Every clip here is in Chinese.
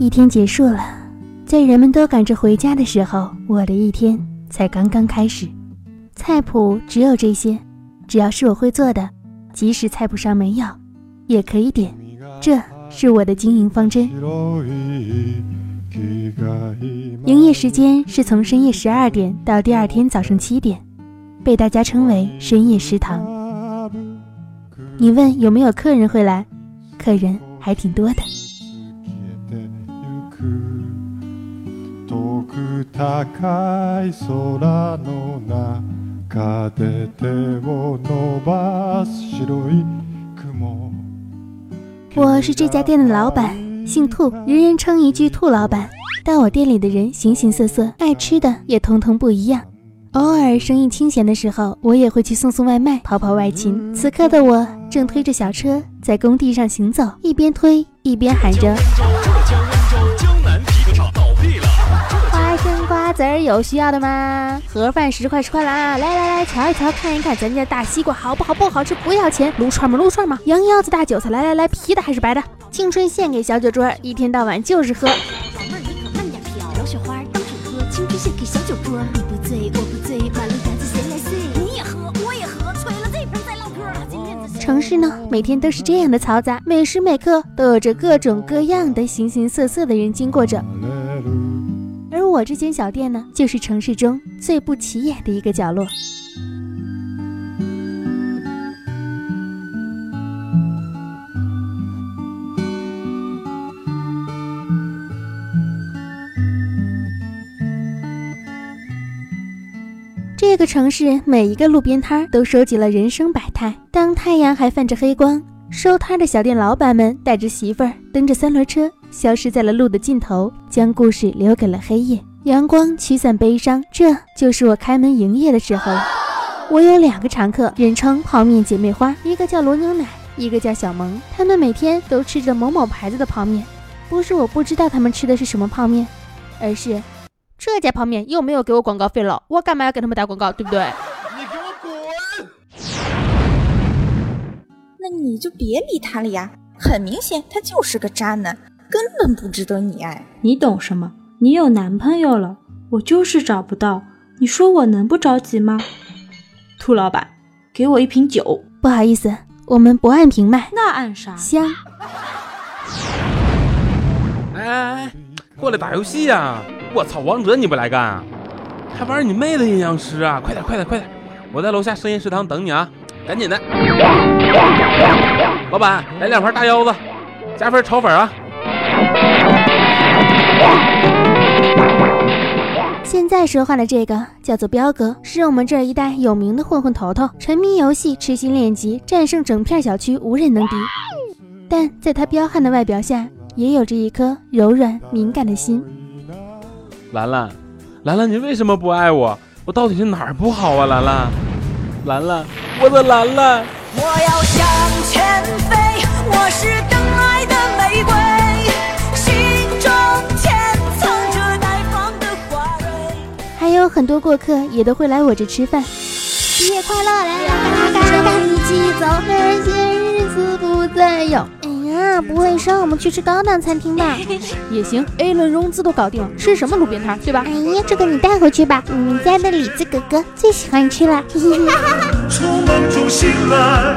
一天结束了，在人们都赶着回家的时候，我的一天才刚刚开始。菜谱只有这些，只要是我会做的，即使菜谱上没有，也可以点。这是我的经营方针。营业时间是从深夜十二点到第二天早上七点，被大家称为深夜食堂。你问有没有客人会来？客人还挺多的。我是这家店的老板，姓兔，人人称一句“兔老板”。但我店里的人形形色色，爱吃的也通通不一样。偶尔生意清闲的时候，我也会去送送外卖，跑跑外勤。此刻的我正推着小车在工地上行走，一边推一边喊着。子儿有需要的吗？盒饭十块十块啦！来来来，瞧一瞧，看一看，咱家大西瓜好不好？不好吃不要钱。撸串吗？撸串吗？羊腰子、大韭菜，来来来，皮的还是白的？青春献给小酒桌，一天到晚就是喝。老妹儿你可慢点飘，老雪花当场喝。青春献给小酒桌，你不醉我不醉，马路台子谁来碎？你也喝我也喝，吹了这瓶再唠嗑。城市呢，每天都是这样的嘈杂，每时每刻都有着各种各样的形形色色的人经过着。我这间小店呢，就是城市中最不起眼的一个角落。这个城市每一个路边摊都收集了人生百态。当太阳还泛着黑光，收摊的小店老板们带着媳妇儿，蹬着三轮车。消失在了路的尽头，将故事留给了黑夜。阳光驱散悲伤，这就是我开门营业的时候了。我有两个常客，人称泡面姐妹花，一个叫罗牛奶，一个叫小萌。他们每天都吃着某某牌子的泡面，不是我不知道他们吃的是什么泡面，而是这家泡面又没有给我广告费了，我干嘛要给他们打广告，对不对？你给我滚！那你就别理他了呀，很明显他就是个渣男。根本不值得你爱，你懂什么？你有男朋友了，我就是找不到。你说我能不着急吗？兔老板，给我一瓶酒。不好意思，我们不按瓶卖。那按啥？香。哎哎哎，过来打游戏呀！我操，王者你不来干？啊还玩你妹的阴阳师啊！快点快点快点！我在楼下深夜食堂等你啊，赶紧的。老板，来两盘大腰子，加份炒粉啊。现在说话的这个叫做彪哥，是我们这一带有名的混混头头，沉迷游戏，痴心练级，战胜整片小区，无人能敌。但在他彪悍的外表下，也有着一颗柔软敏感的心。兰兰，兰兰，你为什么不爱我？我到底是哪儿不好啊？兰兰，兰兰，我的兰兰。我要向前飞，我是更爱的玫瑰。还有很多过客也都会来我这吃饭。毕业快乐，来来来，跟我一起走，那些日子不再有。哎呀，不卫生我们去吃高档餐厅吧？也行，A 轮融资都搞定了，吃什么路边摊，对吧？哎呀，这个你带回去吧，你们家的李子哥哥最喜欢吃了。从梦中醒来，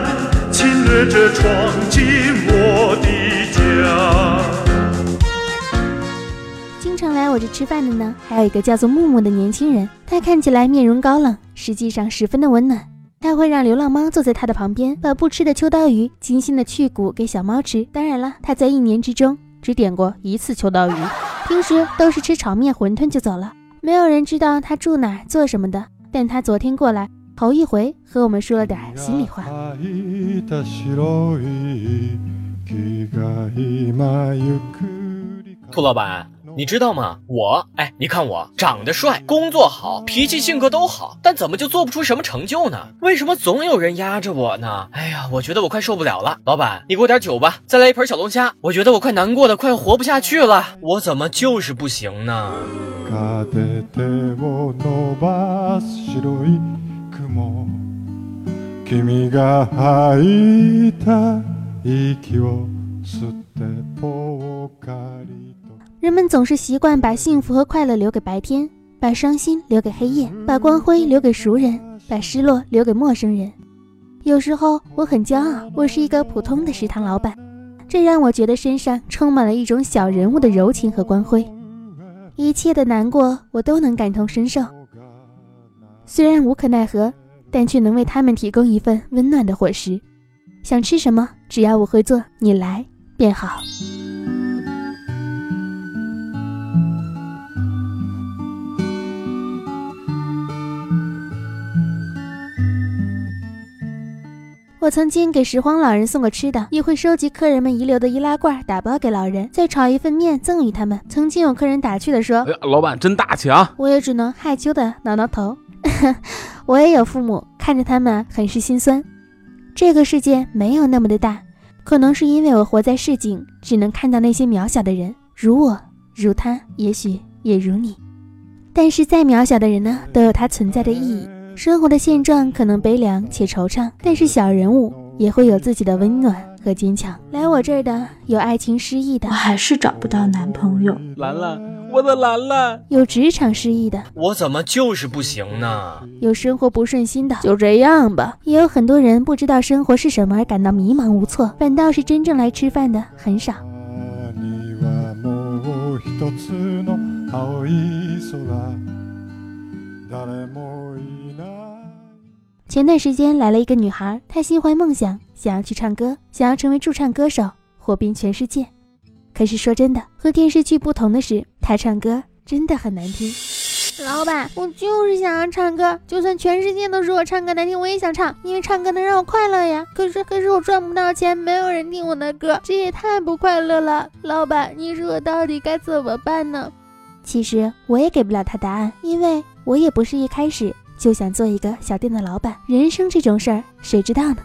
亲热着闯进我的家。常来我这吃饭的呢，还有一个叫做木木的年轻人。他看起来面容高冷，实际上十分的温暖。他会让流浪猫坐在他的旁边，把不吃的秋刀鱼精心的去骨给小猫吃。当然了，他在一年之中只点过一次秋刀鱼，平时都是吃炒面、馄饨就走了。没有人知道他住哪、做什么的。但他昨天过来，头一回和我们说了点心里话。兔老板。你知道吗？我哎，你看我长得帅，工作好，脾气性格都好，但怎么就做不出什么成就呢？为什么总有人压着我呢？哎呀，我觉得我快受不了了。老板，你给我点酒吧，再来一盆小龙虾。我觉得我快难过的快活不下去了。我怎么就是不行呢？人们总是习惯把幸福和快乐留给白天，把伤心留给黑夜，把光辉留给熟人，把失落留给陌生人。有时候我很骄傲，我是一个普通的食堂老板，这让我觉得身上充满了一种小人物的柔情和光辉。一切的难过我都能感同身受，虽然无可奈何，但却能为他们提供一份温暖的伙食。想吃什么，只要我会做，你来便好。我曾经给拾荒老人送过吃的，也会收集客人们遗留的易拉罐，打包给老人，再炒一份面赠予他们。曾经有客人打趣的说：“哎呀，老板真大气啊！”我也只能害羞的挠挠头。我也有父母，看着他们很是心酸。这个世界没有那么的大，可能是因为我活在市井，只能看到那些渺小的人，如我，如他，也许也如你。但是再渺小的人呢，都有他存在的意义。生活的现状可能悲凉且惆怅，但是小人物也会有自己的温暖和坚强。来我这儿的有爱情失意的，我还是找不到男朋友。兰兰，我的兰兰，有职场失意的，我怎么就是不行呢？有生活不顺心的，就这样吧。也有很多人不知道生活是什么而感到迷茫无措，反倒是真正来吃饭的很少。前段时间来了一个女孩，她心怀梦想，想要去唱歌，想要成为驻唱歌手，火遍全世界。可是说真的，和电视剧不同的是，她唱歌真的很难听。老板，我就是想要唱歌，就算全世界都说我唱歌难听，我也想唱，因为唱歌能让我快乐呀。可是，可是我赚不到钱，没有人听我的歌，这也太不快乐了。老板，你说我到底该怎么办呢？其实我也给不了他答案，因为我也不是一开始。就想做一个小店的老板，人生这种事儿，谁知道呢？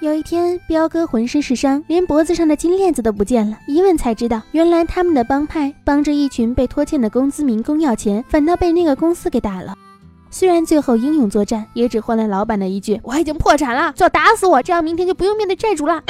有一天，彪哥浑身是伤，连脖子上的金链子都不见了。一问才知道，原来他们的帮派帮着一群被拖欠的工资民工要钱，反倒被那个公司给打了。虽然最后英勇作战，也只换来老板的一句“我已经破产了，就要打死我，这样明天就不用面对债主了。”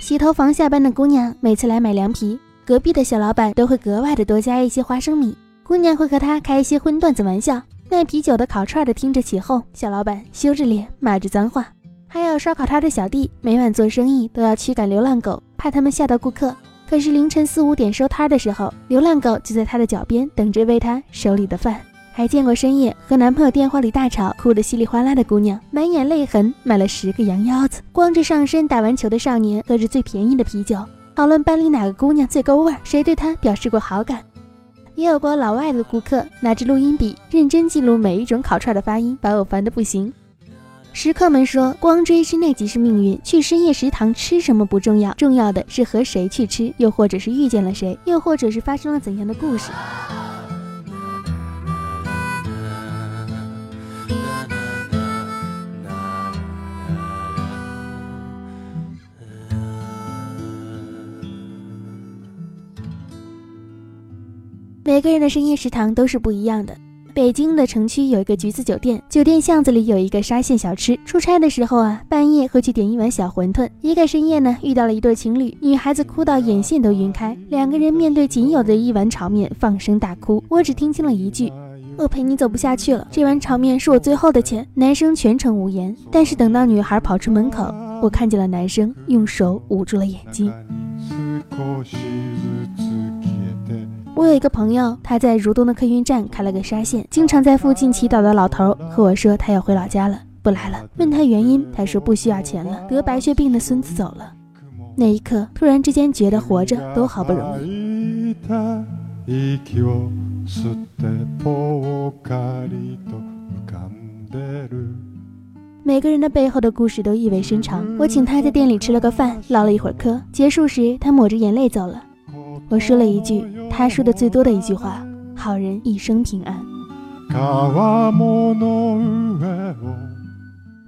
洗头房下班的姑娘每次来买凉皮，隔壁的小老板都会格外的多加一些花生米。姑娘会和他开一些荤段子玩笑。卖啤酒的、烤串的听着起哄，小老板羞着脸骂着脏话。还有烧烤摊的小弟，每晚做生意都要驱赶流浪狗，怕他们吓到顾客。可是凌晨四五点收摊的时候，流浪狗就在他的脚边等着喂他手里的饭。还见过深夜和男朋友电话里大吵，哭得稀里哗啦的姑娘，满眼泪痕，买了十个羊腰子，光着上身打完球的少年，喝着最便宜的啤酒，讨论班里哪个姑娘最勾味，谁对他表示过好感。也有过老外的顾客拿着录音笔认真记录每一种烤串的发音，把我烦得不行。食客们说，光追吃那即是命运，去深夜食堂吃什么不重要，重要的是和谁去吃，又或者是遇见了谁，又或者是发生了怎样的故事。每个人的深夜食堂都是不一样的。北京的城区有一个橘子酒店，酒店巷子里有一个沙县小吃。出差的时候啊，半夜会去点一碗小馄饨。一个深夜呢，遇到了一对情侣，女孩子哭到眼线都晕开，两个人面对仅有的一碗炒面放声大哭。我只听清了一句：“我陪你走不下去了，这碗炒面是我最后的钱。”男生全程无言。但是等到女孩跑出门口，我看见了男生用手捂住了眼睛。我有一个朋友，他在如东的客运站开了个沙县，经常在附近祈祷的老头和我说，他要回老家了，不来了。问他原因，他说不需要钱了，得白血病的孙子走了。那一刻，突然之间觉得活着都好不容易。每个人的背后的故事都意味深长。我请他在店里吃了个饭，唠了一会儿嗑，结束时他抹着眼泪走了。我说了一句他说的最多的一句话：“好人一生平安。”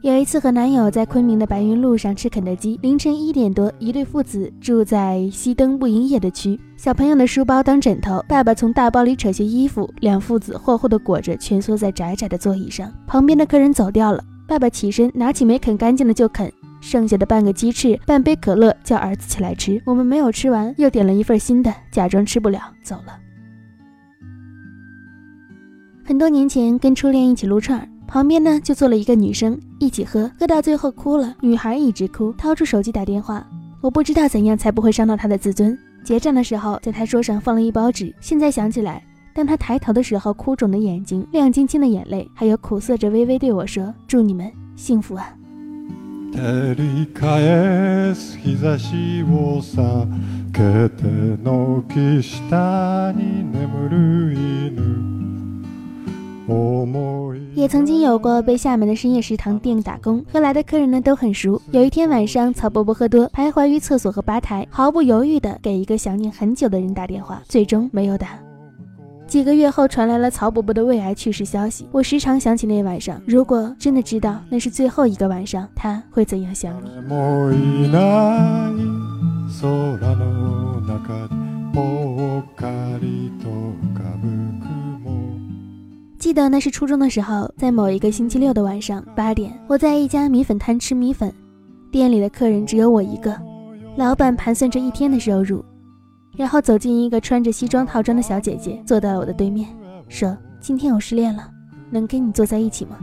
有一次和男友在昆明的白云路上吃肯德基，凌晨一点多，一对父子住在熄灯不营业的区，小朋友的书包当枕头，爸爸从大包里扯下衣服，两父子厚厚的裹着，蜷缩在窄窄的座椅上。旁边的客人走掉了，爸爸起身拿起没啃干净的就啃，剩下的半个鸡翅、半杯可乐叫儿子起来吃。我们没有吃完，又点了一份新的，假装吃不了，走了。很多年前跟初恋一起撸串，旁边呢就坐了一个女生，一起喝，喝到最后哭了，女孩一直哭，掏出手机打电话。我不知道怎样才不会伤到她的自尊。结账的时候，在她桌上放了一包纸。现在想起来，当她抬头的时候，哭肿的眼睛，亮晶晶的眼泪，还有苦涩着微微对我说：“祝你们幸福啊。”也曾经有过被厦门的深夜食堂店打工，和来的客人呢都很熟。有一天晚上，曹伯伯喝多，徘徊于厕所和吧台，毫不犹豫地给一个想念很久的人打电话，最终没有打。几个月后，传来了曹伯伯的胃癌去世消息。我时常想起那晚上，如果真的知道那是最后一个晚上，他会怎样想你？记得那是初中的时候，在某一个星期六的晚上八点，我在一家米粉摊吃米粉，店里的客人只有我一个。老板盘算着一天的收入，然后走进一个穿着西装套装的小姐姐，坐到了我的对面，说：“今天我失恋了，能跟你坐在一起吗？”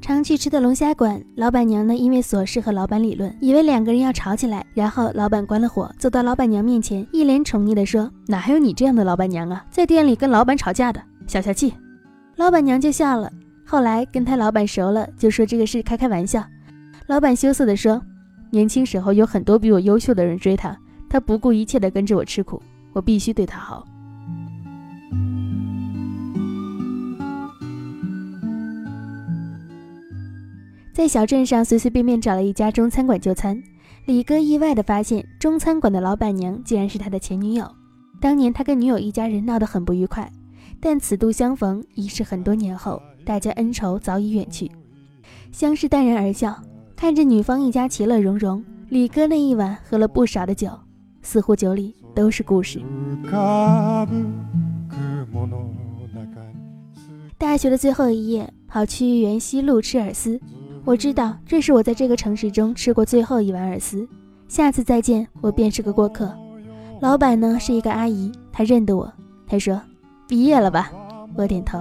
常去吃的龙虾馆，老板娘呢因为琐事和老板理论，以为两个人要吵起来，然后老板关了火，走到老板娘面前，一脸宠溺的说：“哪还有你这样的老板娘啊，在店里跟老板吵架的，消消气。”老板娘就笑了。后来跟他老板熟了，就说这个是开开玩笑。老板羞涩的说：“年轻时候有很多比我优秀的人追她，他不顾一切的跟着我吃苦，我必须对他好。”在小镇上随随便便找了一家中餐馆就餐，李哥意外地发现中餐馆的老板娘竟然是他的前女友。当年他跟女友一家人闹得很不愉快，但此度相逢已是很多年后，大家恩仇早已远去，相视淡然而笑，看着女方一家其乐融融。李哥那一晚喝了不少的酒，似乎酒里都是故事。大学的最后一夜，跑去元西路吃饵丝。我知道这是我在这个城市中吃过最后一碗饵丝，下次再见，我便是个过客。老板呢是一个阿姨，她认得我。她说：“毕业了吧？”我点头。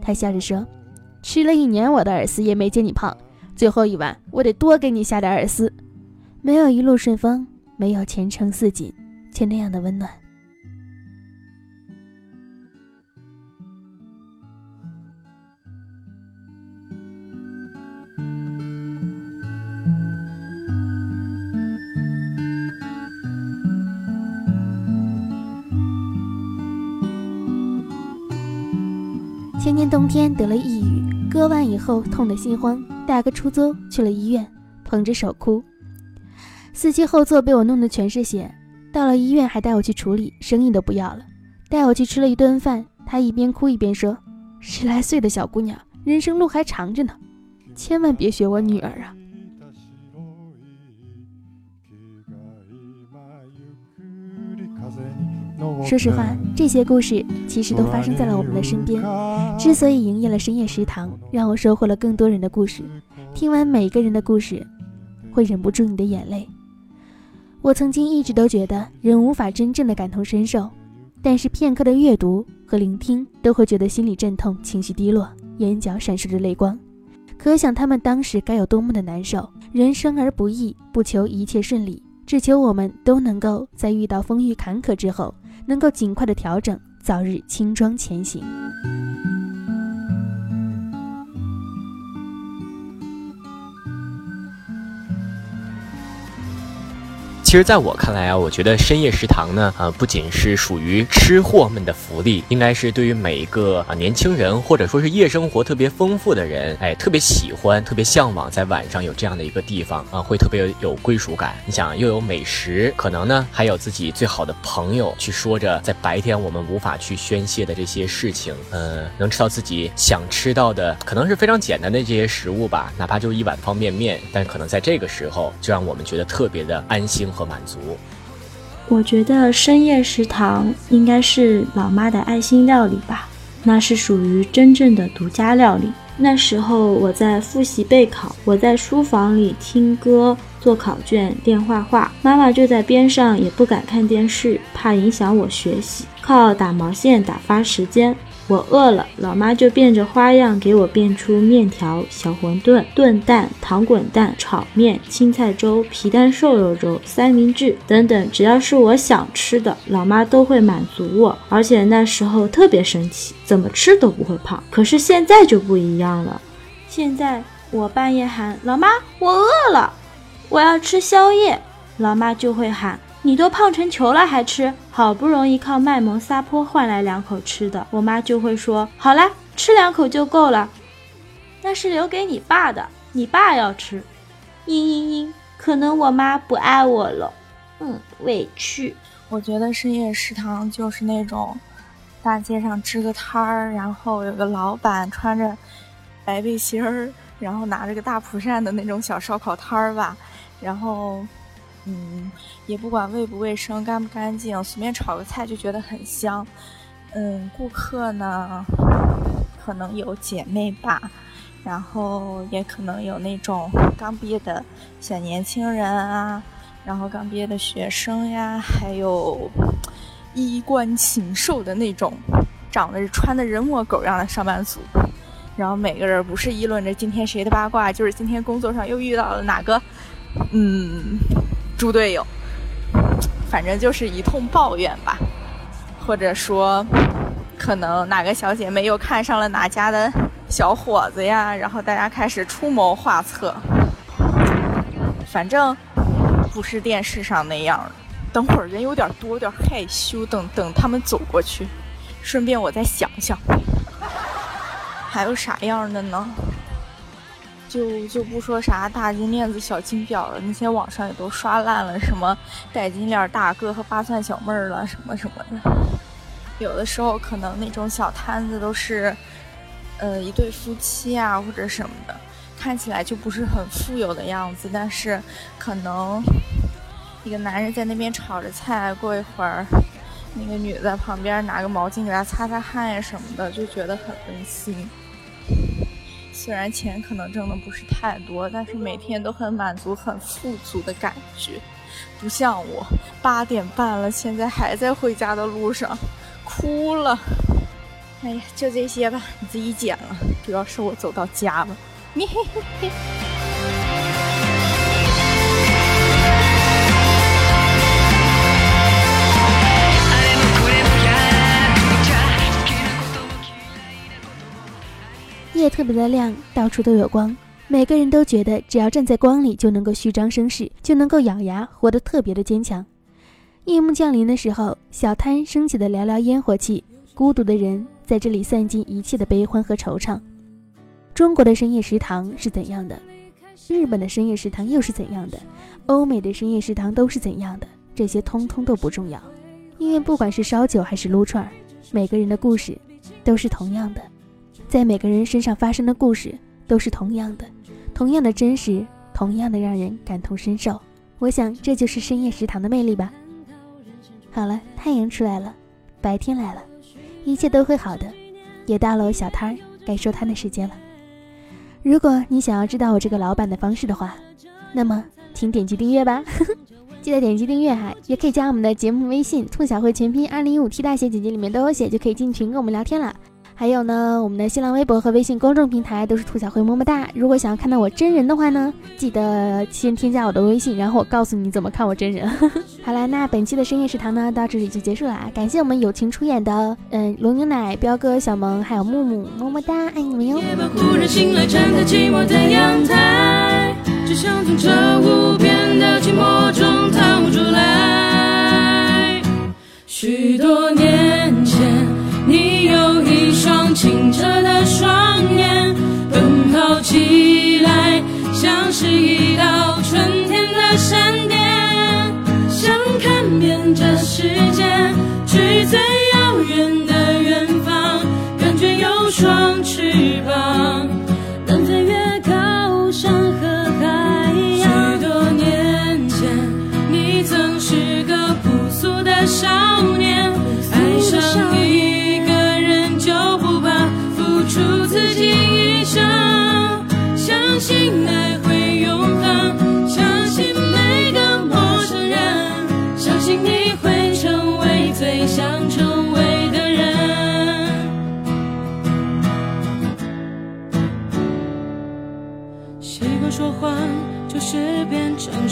她笑着说：“吃了一年我的饵丝也没见你胖，最后一碗我得多给你下点饵丝。”没有一路顺风，没有前程似锦，却那样的温暖。前年冬天得了抑郁，割腕以后痛得心慌，打个出租去了医院，捧着手哭。司机后座被我弄得全是血，到了医院还带我去处理，生意都不要了，带我去吃了一顿饭。他一边哭一边说：“十来岁的小姑娘，人生路还长着呢，千万别学我女儿啊。”说实话，这些故事其实都发生在了我们的身边。之所以营业了深夜食堂，让我收获了更多人的故事。听完每个人的故事，会忍不住你的眼泪。我曾经一直都觉得人无法真正的感同身受，但是片刻的阅读和聆听，都会觉得心里阵痛，情绪低落，眼角闪烁着泪光。可想他们当时该有多么的难受。人生而不易，不求一切顺利，只求我们都能够在遇到风雨坎坷之后。能够尽快的调整，早日轻装前行。其实，在我看来啊，我觉得深夜食堂呢，呃，不仅是属于吃货们的福利，应该是对于每一个啊年轻人或者说是夜生活特别丰富的人，哎，特别喜欢、特别向往在晚上有这样的一个地方啊，会特别有归属感。你想，又有美食，可能呢还有自己最好的朋友去说着在白天我们无法去宣泄的这些事情，呃，能吃到自己想吃到的，可能是非常简单的这些食物吧，哪怕就一碗方便面，但可能在这个时候就让我们觉得特别的安心。和满足，我觉得深夜食堂应该是老妈的爱心料理吧，那是属于真正的独家料理。那时候我在复习备考，我在书房里听歌、做考卷、练画画，妈妈就在边上，也不敢看电视，怕影响我学习，靠打毛线打发时间。我饿了，老妈就变着花样给我变出面条、小馄饨、炖蛋、糖滚蛋、炒面、青菜粥、皮蛋瘦肉粥、三明治等等，只要是我想吃的，老妈都会满足我。而且那时候特别神奇，怎么吃都不会胖。可是现在就不一样了，现在我半夜喊老妈，我饿了，我要吃宵夜，老妈就会喊。你都胖成球了还吃？好不容易靠卖萌撒泼换来两口吃的，我妈就会说：“好啦，吃两口就够了，那是留给你爸的，你爸要吃。”嘤嘤嘤，可能我妈不爱我了，嗯，委屈。我觉得深夜食堂就是那种大街上支个摊儿，然后有个老板穿着白背心儿，然后拿着个大蒲扇的那种小烧烤摊儿吧，然后。嗯，也不管卫不卫生、干不干净，随便炒个菜就觉得很香。嗯，顾客呢，可能有姐妹吧，然后也可能有那种刚毕业的小年轻人啊，然后刚毕业的学生呀，还有衣冠禽兽的那种，长得穿的人模狗样的上班族。然后每个人不是议论着今天谁的八卦，就是今天工作上又遇到了哪个，嗯。猪队友，反正就是一通抱怨吧，或者说，可能哪个小姐妹又看上了哪家的小伙子呀，然后大家开始出谋划策。反正不是电视上那样。等会儿人有点多，有点害羞。等等他们走过去，顺便我再想想，还有啥样的呢？就就不说啥大金链子、小金表了，那些网上也都刷烂了，什么戴金链大哥和八蒜小妹儿了，什么什么的。有的时候可能那种小摊子都是，呃，一对夫妻啊或者什么的，看起来就不是很富有的样子，但是可能一个男人在那边炒着菜，过一会儿那个女的在旁边拿个毛巾给他擦擦汗呀什么的，就觉得很温馨。虽然钱可能挣的不是太多，但是每天都很满足、很富足的感觉，不像我八点半了，现在还在回家的路上，哭了。哎呀，就这些吧，你自己剪了，主要是我走到家了。嘿嘿嘿。夜特别的亮，到处都有光，每个人都觉得只要站在光里就能够虚张声势，就能够咬牙活得特别的坚强。夜幕降临的时候，小摊升起的寥寥烟火气，孤独的人在这里散尽一切的悲欢和惆怅。中国的深夜食堂是怎样的？日本的深夜食堂又是怎样的？欧美的深夜食堂都是怎样的？这些通通都不重要，因为不管是烧酒还是撸串，每个人的故事都是同样的。在每个人身上发生的故事都是同样的，同样的真实，同样的让人感同身受。我想这就是深夜食堂的魅力吧。好了，太阳出来了，白天来了，一切都会好的。也到了我小摊儿该收摊的时间了。如果你想要知道我这个老板的方式的话，那么请点击订阅吧。记得点击订阅哈，也可以加我们的节目微信“兔小慧全拼二零一五 T 大写”，简介里面都有写，就可以进群跟我们聊天了。还有呢，我们的新浪微博和微信公众平台都是兔小慧么么哒。如果想要看到我真人的话呢，记得先添加我的微信，然后我告诉你怎么看我真人。好啦，那本期的深夜食堂呢，到这里就结束了啊。感谢我们友情出演的嗯罗牛奶、彪哥、小萌还有木木，么么哒，爱你们哟。许多年前。你有一双清澈的双眼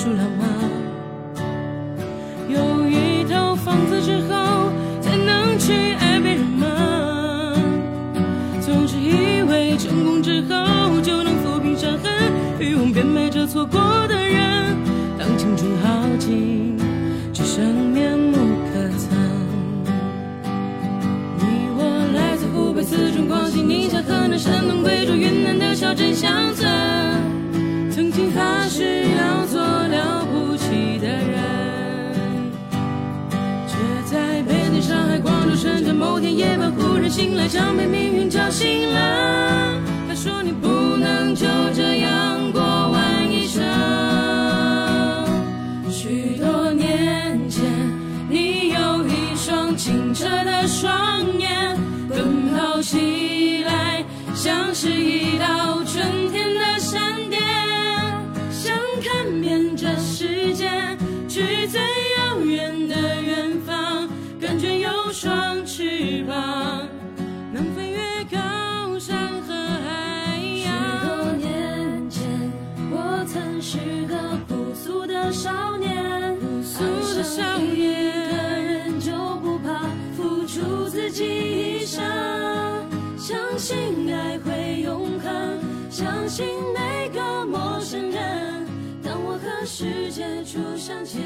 变成熟了吗？有一套房子之后，才能去爱别人吗？总是以为成功之后就能抚平伤痕，欲望变美着错过的人。当青春耗尽，只剩面目可憎。你我来自湖北、四川、广西、宁夏、河南、山东、贵州、云南的小镇乡某天夜晚忽然醒来，像被命运叫醒了。他说你不能就这样过完一生。许多年前，你有一双清澈的双眼，奔跑起来像是一道春天世界初相见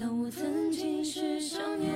当我曾经是少年